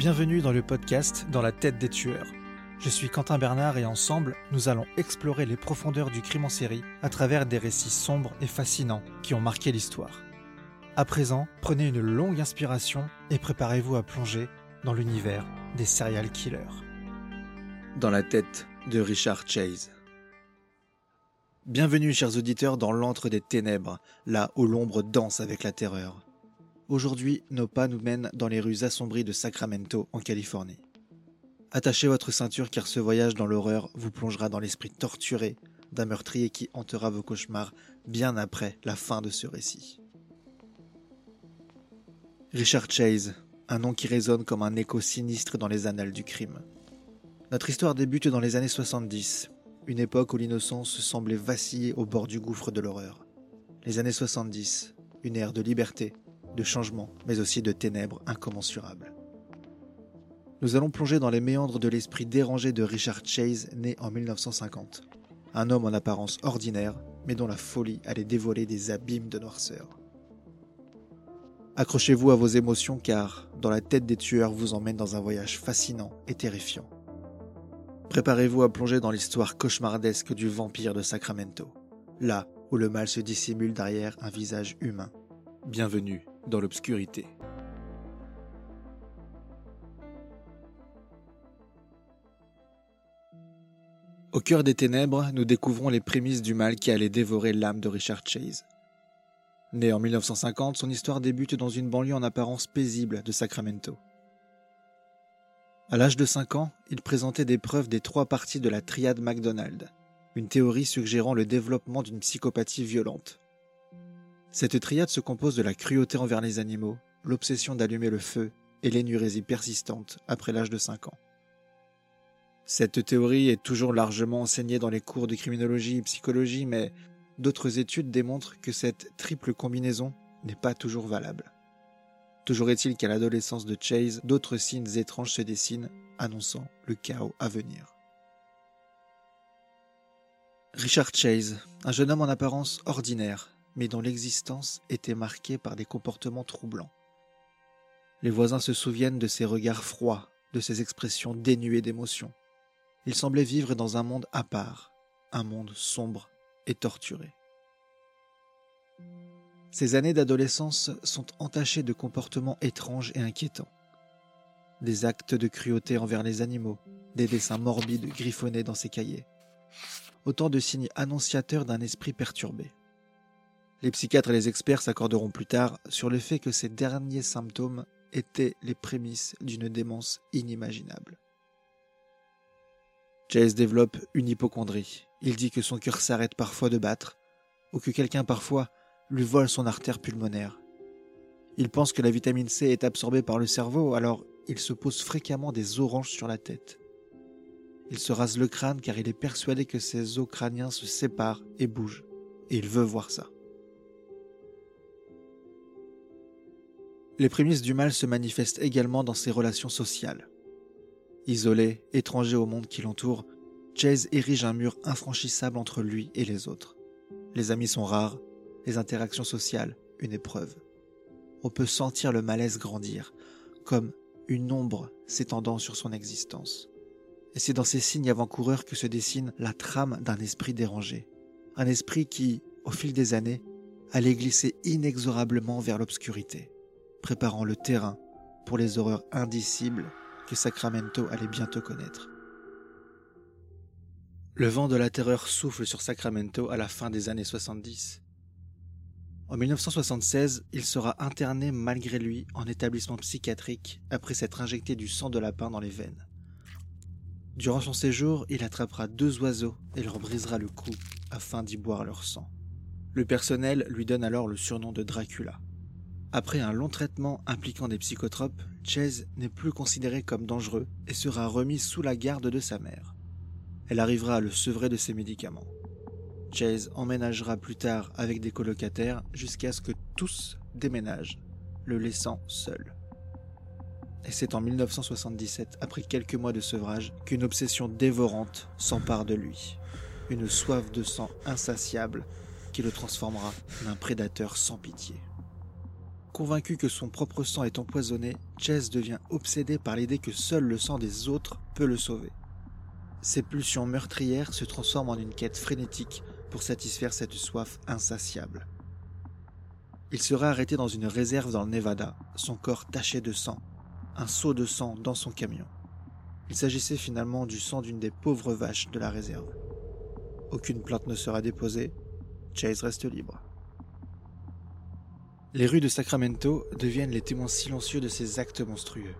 Bienvenue dans le podcast Dans la tête des tueurs. Je suis Quentin Bernard et ensemble, nous allons explorer les profondeurs du crime en série à travers des récits sombres et fascinants qui ont marqué l'histoire. À présent, prenez une longue inspiration et préparez-vous à plonger dans l'univers des serial killers. Dans la tête de Richard Chase. Bienvenue chers auditeurs dans l'antre des ténèbres, là où l'ombre danse avec la terreur. Aujourd'hui, nos pas nous mènent dans les rues assombries de Sacramento, en Californie. Attachez votre ceinture car ce voyage dans l'horreur vous plongera dans l'esprit torturé d'un meurtrier qui hantera vos cauchemars bien après la fin de ce récit. Richard Chase, un nom qui résonne comme un écho sinistre dans les annales du crime. Notre histoire débute dans les années 70, une époque où l'innocence semblait vaciller au bord du gouffre de l'horreur. Les années 70, une ère de liberté, de changement, mais aussi de ténèbres incommensurables. Nous allons plonger dans les méandres de l'esprit dérangé de Richard Chase, né en 1950. Un homme en apparence ordinaire, mais dont la folie allait dévoiler des abîmes de noirceur. Accrochez-vous à vos émotions car, dans la tête des tueurs, vous emmène dans un voyage fascinant et terrifiant. Préparez-vous à plonger dans l'histoire cauchemardesque du vampire de Sacramento, là où le mal se dissimule derrière un visage humain. Bienvenue dans l'obscurité. Au cœur des ténèbres, nous découvrons les prémices du mal qui allait dévorer l'âme de Richard Chase. Né en 1950, son histoire débute dans une banlieue en apparence paisible de Sacramento. À l'âge de 5 ans, il présentait des preuves des trois parties de la triade McDonald, une théorie suggérant le développement d'une psychopathie violente. Cette triade se compose de la cruauté envers les animaux, l'obsession d'allumer le feu et l'énurésie persistante après l'âge de 5 ans. Cette théorie est toujours largement enseignée dans les cours de criminologie et psychologie, mais d'autres études démontrent que cette triple combinaison n'est pas toujours valable. Toujours est-il qu'à l'adolescence de Chase, d'autres signes étranges se dessinent, annonçant le chaos à venir. Richard Chase, un jeune homme en apparence ordinaire, mais dont l'existence était marquée par des comportements troublants. Les voisins se souviennent de ses regards froids, de ses expressions dénuées d'émotion. Il semblait vivre dans un monde à part, un monde sombre et torturé. Ces années d'adolescence sont entachées de comportements étranges et inquiétants. Des actes de cruauté envers les animaux, des dessins morbides griffonnés dans ses cahiers. Autant de signes annonciateurs d'un esprit perturbé. Les psychiatres et les experts s'accorderont plus tard sur le fait que ces derniers symptômes étaient les prémices d'une démence inimaginable. Chase développe une hypochondrie. Il dit que son cœur s'arrête parfois de battre, ou que quelqu'un parfois lui vole son artère pulmonaire. Il pense que la vitamine C est absorbée par le cerveau, alors il se pose fréquemment des oranges sur la tête. Il se rase le crâne car il est persuadé que ses os crâniens se séparent et bougent, et il veut voir ça. Les prémices du mal se manifestent également dans ses relations sociales. Isolé, étranger au monde qui l'entoure, Chase érige un mur infranchissable entre lui et les autres. Les amis sont rares, les interactions sociales une épreuve. On peut sentir le malaise grandir, comme une ombre s'étendant sur son existence. Et c'est dans ces signes avant-coureurs que se dessine la trame d'un esprit dérangé. Un esprit qui, au fil des années, allait glisser inexorablement vers l'obscurité préparant le terrain pour les horreurs indicibles que Sacramento allait bientôt connaître. Le vent de la terreur souffle sur Sacramento à la fin des années 70. En 1976, il sera interné malgré lui en établissement psychiatrique après s'être injecté du sang de lapin dans les veines. Durant son séjour, il attrapera deux oiseaux et leur brisera le cou afin d'y boire leur sang. Le personnel lui donne alors le surnom de Dracula. Après un long traitement impliquant des psychotropes, Chase n'est plus considéré comme dangereux et sera remis sous la garde de sa mère. Elle arrivera à le sevrer de ses médicaments. Chase emménagera plus tard avec des colocataires jusqu'à ce que tous déménagent, le laissant seul. Et c'est en 1977, après quelques mois de sevrage, qu'une obsession dévorante s'empare de lui. Une soif de sang insatiable qui le transformera en un prédateur sans pitié. Convaincu que son propre sang est empoisonné, Chase devient obsédé par l'idée que seul le sang des autres peut le sauver. Ses pulsions meurtrières se transforment en une quête frénétique pour satisfaire cette soif insatiable. Il sera arrêté dans une réserve dans le Nevada, son corps taché de sang, un seau de sang dans son camion. Il s'agissait finalement du sang d'une des pauvres vaches de la réserve. Aucune plainte ne sera déposée, Chase reste libre. Les rues de Sacramento deviennent les témoins silencieux de ces actes monstrueux.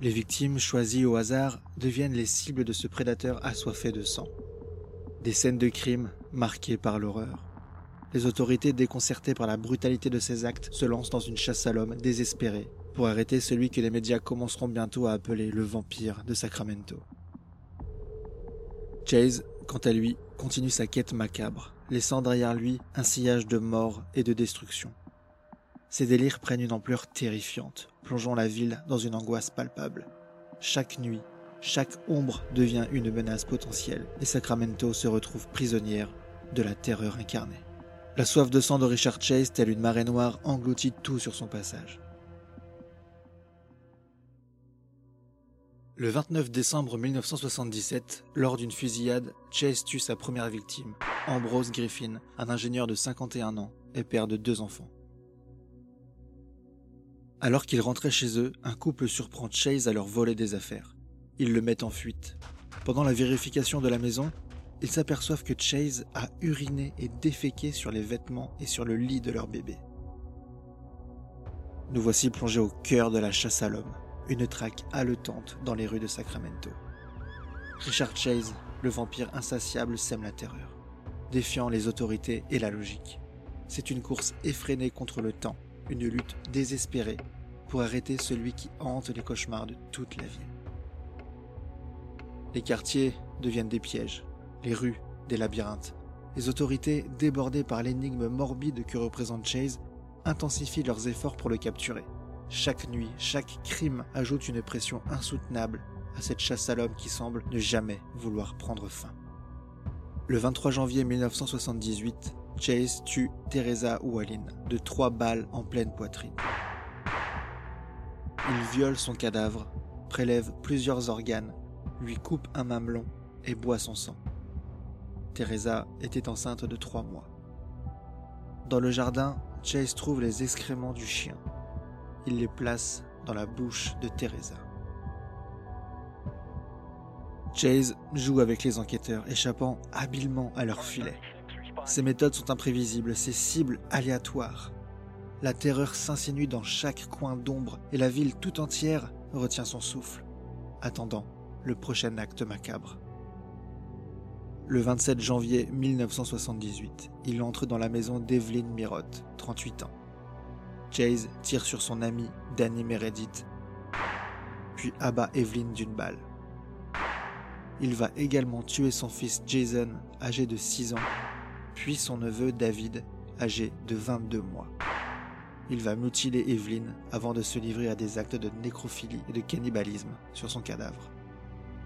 Les victimes choisies au hasard deviennent les cibles de ce prédateur assoiffé de sang. Des scènes de crime marquées par l'horreur. Les autorités, déconcertées par la brutalité de ces actes, se lancent dans une chasse à l'homme désespérée pour arrêter celui que les médias commenceront bientôt à appeler le vampire de Sacramento. Chase, quant à lui, continue sa quête macabre, laissant derrière lui un sillage de mort et de destruction. Ses délires prennent une ampleur terrifiante, plongeant la ville dans une angoisse palpable. Chaque nuit, chaque ombre devient une menace potentielle et Sacramento se retrouve prisonnière de la terreur incarnée. La soif de sang de Richard Chase, telle une marée noire, engloutit tout sur son passage. Le 29 décembre 1977, lors d'une fusillade, Chase tue sa première victime, Ambrose Griffin, un ingénieur de 51 ans et père de deux enfants. Alors qu'ils rentraient chez eux, un couple surprend Chase à leur voler des affaires. Ils le mettent en fuite. Pendant la vérification de la maison, ils s'aperçoivent que Chase a uriné et déféqué sur les vêtements et sur le lit de leur bébé. Nous voici plongés au cœur de la chasse à l'homme une traque haletante dans les rues de Sacramento. Richard Chase, le vampire insatiable, sème la terreur, défiant les autorités et la logique. C'est une course effrénée contre le temps, une lutte désespérée pour arrêter celui qui hante les cauchemars de toute la ville. Les quartiers deviennent des pièges, les rues des labyrinthes. Les autorités, débordées par l'énigme morbide que représente Chase, intensifient leurs efforts pour le capturer. Chaque nuit, chaque crime ajoute une pression insoutenable à cette chasse à l'homme qui semble ne jamais vouloir prendre fin. Le 23 janvier 1978, Chase tue Teresa Wallin de trois balles en pleine poitrine. Il viole son cadavre, prélève plusieurs organes, lui coupe un mamelon et boit son sang. Teresa était enceinte de trois mois. Dans le jardin, Chase trouve les excréments du chien il les place dans la bouche de Teresa. Chase joue avec les enquêteurs, échappant habilement à leur filet. Ses méthodes sont imprévisibles, ses cibles aléatoires. La terreur s'insinue dans chaque coin d'ombre et la ville tout entière retient son souffle, attendant le prochain acte macabre. Le 27 janvier 1978, il entre dans la maison d'Evelyn Mirotte, 38 ans. Chase tire sur son ami Danny Meredith, puis abat Evelyn d'une balle. Il va également tuer son fils Jason, âgé de 6 ans, puis son neveu David, âgé de 22 mois. Il va mutiler Evelyn avant de se livrer à des actes de nécrophilie et de cannibalisme sur son cadavre.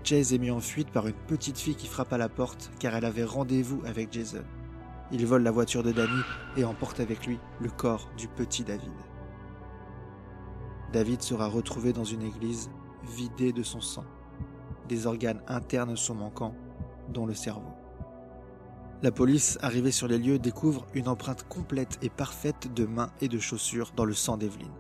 Chase est mis en fuite par une petite fille qui frappe à la porte car elle avait rendez-vous avec Jason. Il vole la voiture de Danny et emporte avec lui le corps du petit David. David sera retrouvé dans une église vidée de son sang. Des organes internes sont manquants, dont le cerveau. La police, arrivée sur les lieux, découvre une empreinte complète et parfaite de mains et de chaussures dans le sang d'Evelyn.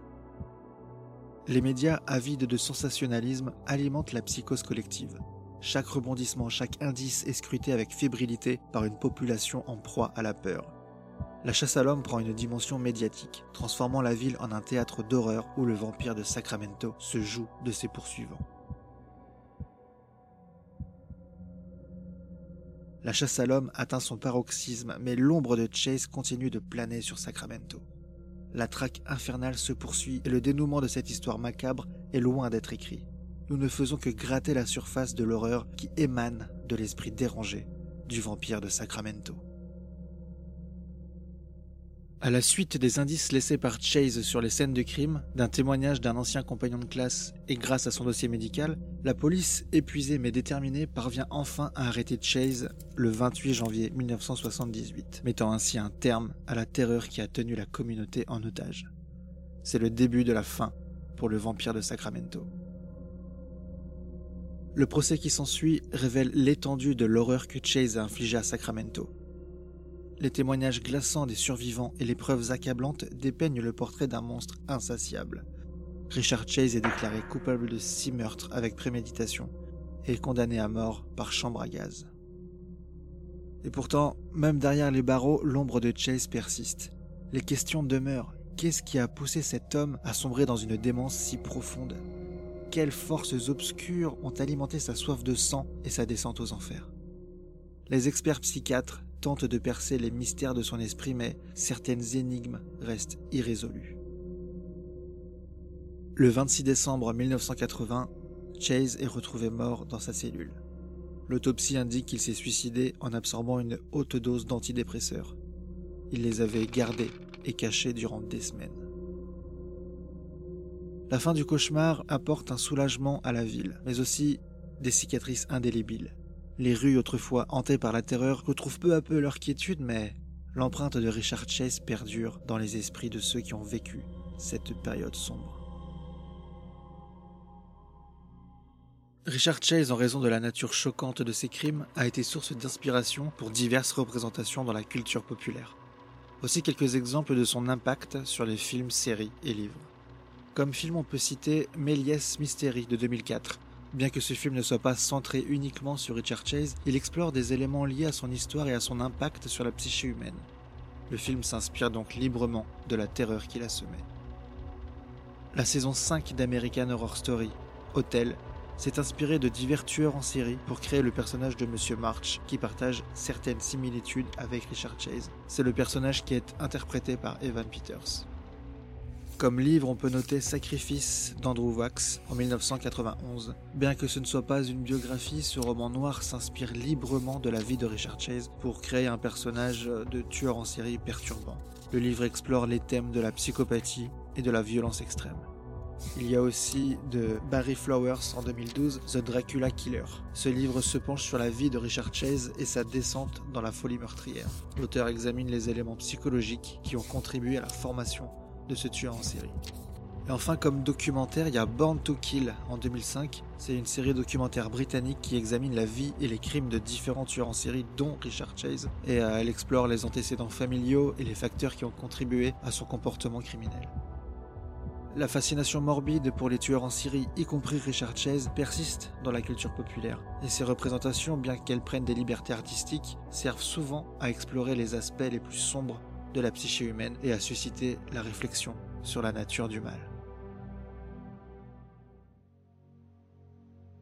Les médias avides de sensationnalisme alimentent la psychose collective. Chaque rebondissement, chaque indice est scruté avec fébrilité par une population en proie à la peur. La chasse à l'homme prend une dimension médiatique, transformant la ville en un théâtre d'horreur où le vampire de Sacramento se joue de ses poursuivants. La chasse à l'homme atteint son paroxysme, mais l'ombre de Chase continue de planer sur Sacramento. La traque infernale se poursuit et le dénouement de cette histoire macabre est loin d'être écrit nous ne faisons que gratter la surface de l'horreur qui émane de l'esprit dérangé du vampire de Sacramento. À la suite des indices laissés par Chase sur les scènes de crime, d'un témoignage d'un ancien compagnon de classe et grâce à son dossier médical, la police, épuisée mais déterminée, parvient enfin à arrêter Chase le 28 janvier 1978, mettant ainsi un terme à la terreur qui a tenu la communauté en otage. C'est le début de la fin pour le vampire de Sacramento. Le procès qui s'ensuit révèle l'étendue de l'horreur que Chase a infligée à Sacramento. Les témoignages glaçants des survivants et les preuves accablantes dépeignent le portrait d'un monstre insatiable. Richard Chase est déclaré coupable de six meurtres avec préméditation et condamné à mort par chambre à gaz. Et pourtant, même derrière les barreaux, l'ombre de Chase persiste. Les questions demeurent. Qu'est-ce qui a poussé cet homme à sombrer dans une démence si profonde? Quelles forces obscures ont alimenté sa soif de sang et sa descente aux enfers? Les experts psychiatres tentent de percer les mystères de son esprit, mais certaines énigmes restent irrésolues. Le 26 décembre 1980, Chase est retrouvé mort dans sa cellule. L'autopsie indique qu'il s'est suicidé en absorbant une haute dose d'antidépresseurs. Il les avait gardés et cachés durant des semaines. La fin du cauchemar apporte un soulagement à la ville, mais aussi des cicatrices indélébiles. Les rues autrefois hantées par la terreur retrouvent peu à peu leur quiétude, mais l'empreinte de Richard Chase perdure dans les esprits de ceux qui ont vécu cette période sombre. Richard Chase, en raison de la nature choquante de ses crimes, a été source d'inspiration pour diverses représentations dans la culture populaire. Voici quelques exemples de son impact sur les films, séries et livres. Comme film, on peut citer Méliès Mystery de 2004. Bien que ce film ne soit pas centré uniquement sur Richard Chase, il explore des éléments liés à son histoire et à son impact sur la psyché humaine. Le film s'inspire donc librement de la terreur qu'il a semée. La saison 5 d'American Horror Story, Hotel, s'est inspirée de divers tueurs en série pour créer le personnage de Monsieur March qui partage certaines similitudes avec Richard Chase. C'est le personnage qui est interprété par Evan Peters. Comme livre, on peut noter Sacrifice d'Andrew Wax en 1991. Bien que ce ne soit pas une biographie, ce roman noir s'inspire librement de la vie de Richard Chase pour créer un personnage de tueur en série perturbant. Le livre explore les thèmes de la psychopathie et de la violence extrême. Il y a aussi de Barry Flowers en 2012, The Dracula Killer. Ce livre se penche sur la vie de Richard Chase et sa descente dans la folie meurtrière. L'auteur examine les éléments psychologiques qui ont contribué à la formation de ce tueur en série. Et enfin, comme documentaire, il y a Born to Kill en 2005. C'est une série documentaire britannique qui examine la vie et les crimes de différents tueurs en série, dont Richard Chase. Et euh, elle explore les antécédents familiaux et les facteurs qui ont contribué à son comportement criminel. La fascination morbide pour les tueurs en série, y compris Richard Chase, persiste dans la culture populaire. Et ces représentations, bien qu'elles prennent des libertés artistiques, servent souvent à explorer les aspects les plus sombres de la psyché humaine et à susciter la réflexion sur la nature du mal.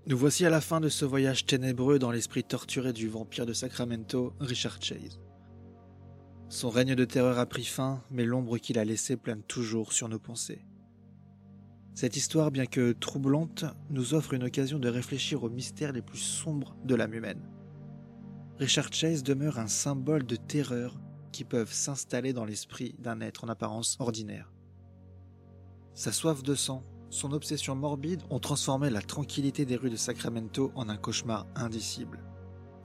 Nous voici à la fin de ce voyage ténébreux dans l'esprit torturé du vampire de Sacramento, Richard Chase. Son règne de terreur a pris fin, mais l'ombre qu'il a laissée plane toujours sur nos pensées. Cette histoire, bien que troublante, nous offre une occasion de réfléchir aux mystères les plus sombres de l'âme humaine. Richard Chase demeure un symbole de terreur qui peuvent s'installer dans l'esprit d'un être en apparence ordinaire. Sa soif de sang, son obsession morbide ont transformé la tranquillité des rues de Sacramento en un cauchemar indicible.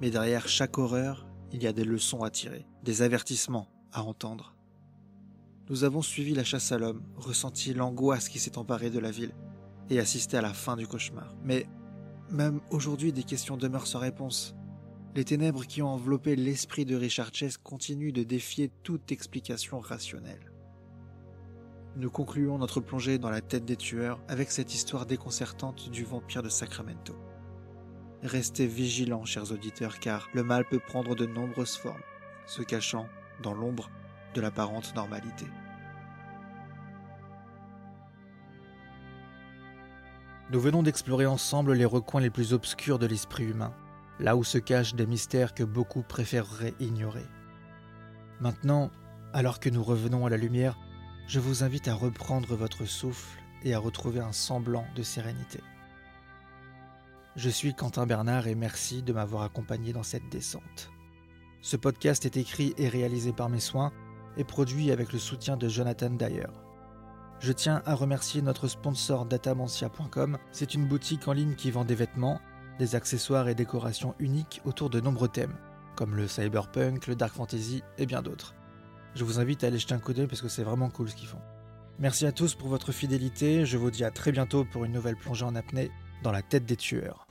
Mais derrière chaque horreur, il y a des leçons à tirer, des avertissements à entendre. Nous avons suivi la chasse à l'homme, ressenti l'angoisse qui s'est emparée de la ville et assisté à la fin du cauchemar. Mais même aujourd'hui, des questions demeurent sans réponse. Les ténèbres qui ont enveloppé l'esprit de Richard Chess continuent de défier toute explication rationnelle. Nous concluons notre plongée dans la tête des tueurs avec cette histoire déconcertante du vampire de Sacramento. Restez vigilants, chers auditeurs, car le mal peut prendre de nombreuses formes, se cachant dans l'ombre de l'apparente normalité. Nous venons d'explorer ensemble les recoins les plus obscurs de l'esprit humain là où se cachent des mystères que beaucoup préféreraient ignorer. Maintenant, alors que nous revenons à la lumière, je vous invite à reprendre votre souffle et à retrouver un semblant de sérénité. Je suis Quentin Bernard et merci de m'avoir accompagné dans cette descente. Ce podcast est écrit et réalisé par mes soins et produit avec le soutien de Jonathan Dyer. Je tiens à remercier notre sponsor datamantia.com. C'est une boutique en ligne qui vend des vêtements, des accessoires et décorations uniques autour de nombreux thèmes, comme le cyberpunk, le dark fantasy et bien d'autres. Je vous invite à aller jeter un coup d'œil parce que c'est vraiment cool ce qu'ils font. Merci à tous pour votre fidélité, je vous dis à très bientôt pour une nouvelle plongée en apnée dans la tête des tueurs.